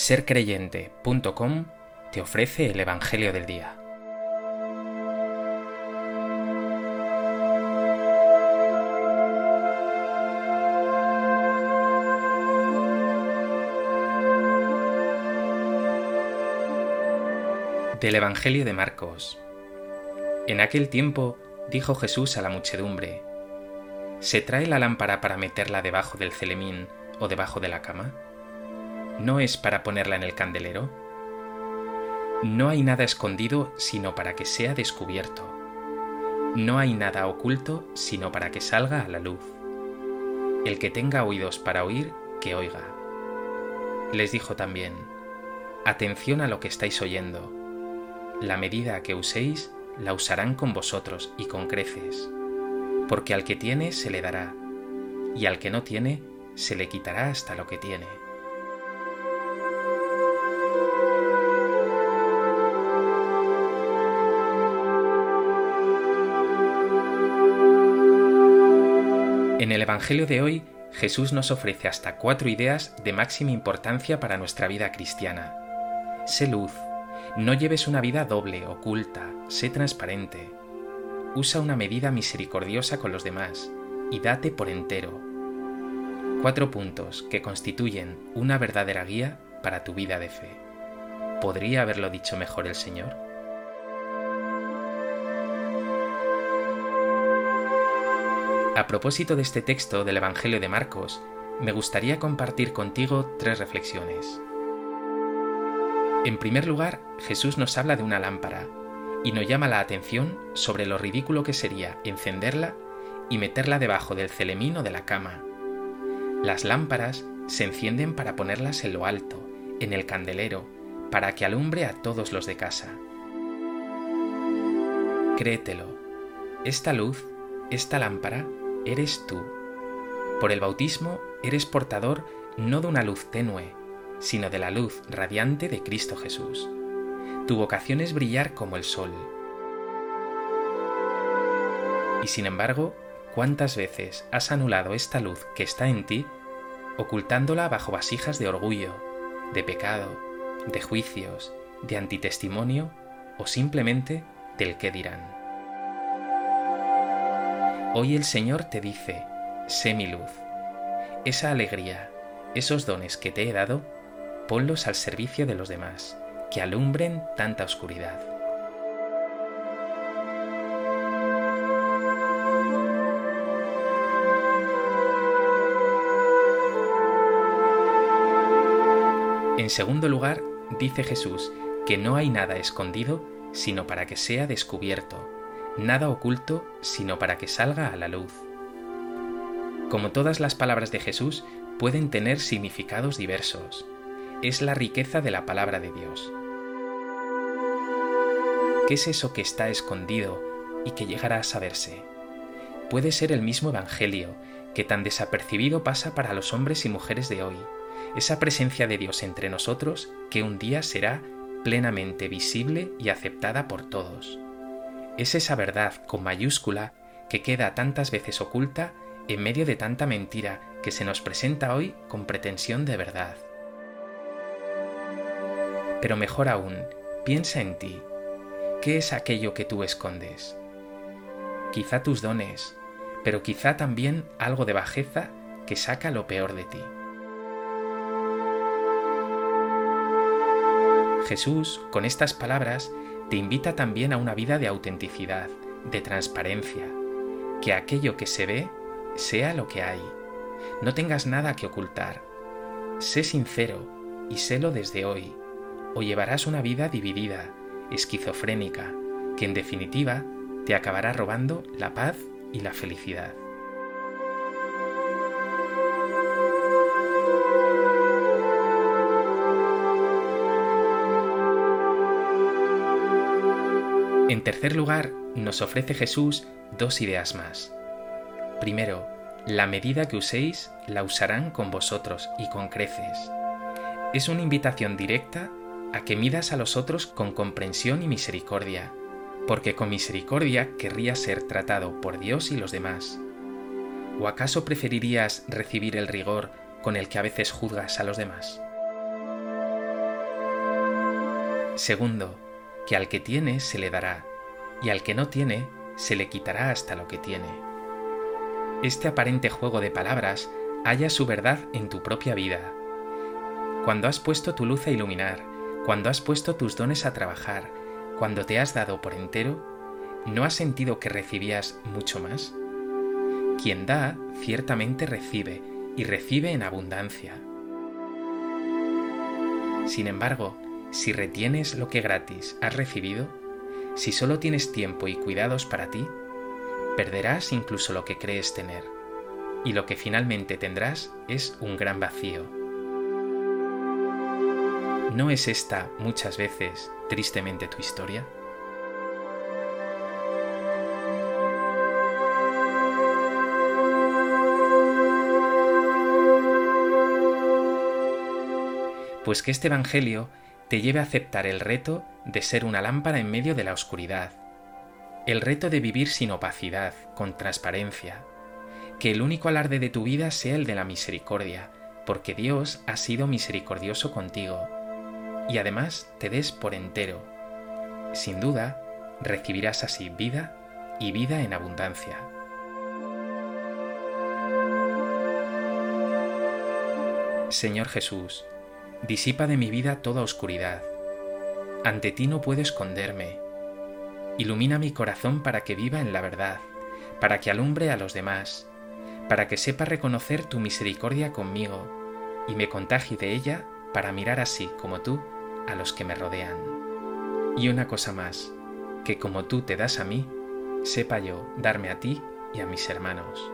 sercreyente.com te ofrece el Evangelio del Día. Del Evangelio de Marcos. En aquel tiempo dijo Jesús a la muchedumbre, ¿Se trae la lámpara para meterla debajo del celemín o debajo de la cama? ¿No es para ponerla en el candelero? No hay nada escondido sino para que sea descubierto. No hay nada oculto sino para que salga a la luz. El que tenga oídos para oír, que oiga. Les dijo también, Atención a lo que estáis oyendo. La medida que uséis, la usarán con vosotros y con creces. Porque al que tiene se le dará, y al que no tiene se le quitará hasta lo que tiene. En el Evangelio de hoy, Jesús nos ofrece hasta cuatro ideas de máxima importancia para nuestra vida cristiana. Sé luz, no lleves una vida doble, oculta, sé transparente. Usa una medida misericordiosa con los demás y date por entero. Cuatro puntos que constituyen una verdadera guía para tu vida de fe. ¿Podría haberlo dicho mejor el Señor? A propósito de este texto del Evangelio de Marcos, me gustaría compartir contigo tres reflexiones. En primer lugar, Jesús nos habla de una lámpara y nos llama la atención sobre lo ridículo que sería encenderla y meterla debajo del celemín o de la cama. Las lámparas se encienden para ponerlas en lo alto, en el candelero, para que alumbre a todos los de casa. Créetelo, esta luz, esta lámpara, eres tú. Por el bautismo eres portador no de una luz tenue, sino de la luz radiante de Cristo Jesús. Tu vocación es brillar como el sol. Y sin embargo, ¿cuántas veces has anulado esta luz que está en ti, ocultándola bajo vasijas de orgullo, de pecado, de juicios, de antitestimonio o simplemente del qué dirán? Hoy el Señor te dice, sé mi luz. Esa alegría, esos dones que te he dado, ponlos al servicio de los demás, que alumbren tanta oscuridad. En segundo lugar, dice Jesús que no hay nada escondido sino para que sea descubierto nada oculto sino para que salga a la luz. Como todas las palabras de Jesús, pueden tener significados diversos. Es la riqueza de la palabra de Dios. ¿Qué es eso que está escondido y que llegará a saberse? Puede ser el mismo Evangelio, que tan desapercibido pasa para los hombres y mujeres de hoy, esa presencia de Dios entre nosotros que un día será plenamente visible y aceptada por todos es esa verdad con mayúscula que queda tantas veces oculta en medio de tanta mentira que se nos presenta hoy con pretensión de verdad. Pero mejor aún, piensa en ti. ¿Qué es aquello que tú escondes? Quizá tus dones, pero quizá también algo de bajeza que saca lo peor de ti. Jesús, con estas palabras, te invita también a una vida de autenticidad, de transparencia, que aquello que se ve sea lo que hay. No tengas nada que ocultar. Sé sincero y sélo desde hoy, o llevarás una vida dividida, esquizofrénica, que en definitiva te acabará robando la paz y la felicidad. En tercer lugar, nos ofrece Jesús dos ideas más. Primero, la medida que uséis la usarán con vosotros y con creces. Es una invitación directa a que midas a los otros con comprensión y misericordia, porque con misericordia querrías ser tratado por Dios y los demás. ¿O acaso preferirías recibir el rigor con el que a veces juzgas a los demás? Segundo, que al que tiene se le dará, y al que no tiene se le quitará hasta lo que tiene. Este aparente juego de palabras halla su verdad en tu propia vida. Cuando has puesto tu luz a iluminar, cuando has puesto tus dones a trabajar, cuando te has dado por entero, ¿no has sentido que recibías mucho más? Quien da, ciertamente recibe, y recibe en abundancia. Sin embargo, si retienes lo que gratis has recibido, si solo tienes tiempo y cuidados para ti, perderás incluso lo que crees tener, y lo que finalmente tendrás es un gran vacío. ¿No es esta muchas veces tristemente tu historia? Pues que este Evangelio te lleve a aceptar el reto de ser una lámpara en medio de la oscuridad, el reto de vivir sin opacidad, con transparencia, que el único alarde de tu vida sea el de la misericordia, porque Dios ha sido misericordioso contigo, y además te des por entero. Sin duda, recibirás así vida y vida en abundancia. Señor Jesús, Disipa de mi vida toda oscuridad. Ante ti no puedo esconderme. Ilumina mi corazón para que viva en la verdad, para que alumbre a los demás, para que sepa reconocer tu misericordia conmigo y me contagie de ella para mirar así como tú a los que me rodean. Y una cosa más, que como tú te das a mí, sepa yo darme a ti y a mis hermanos.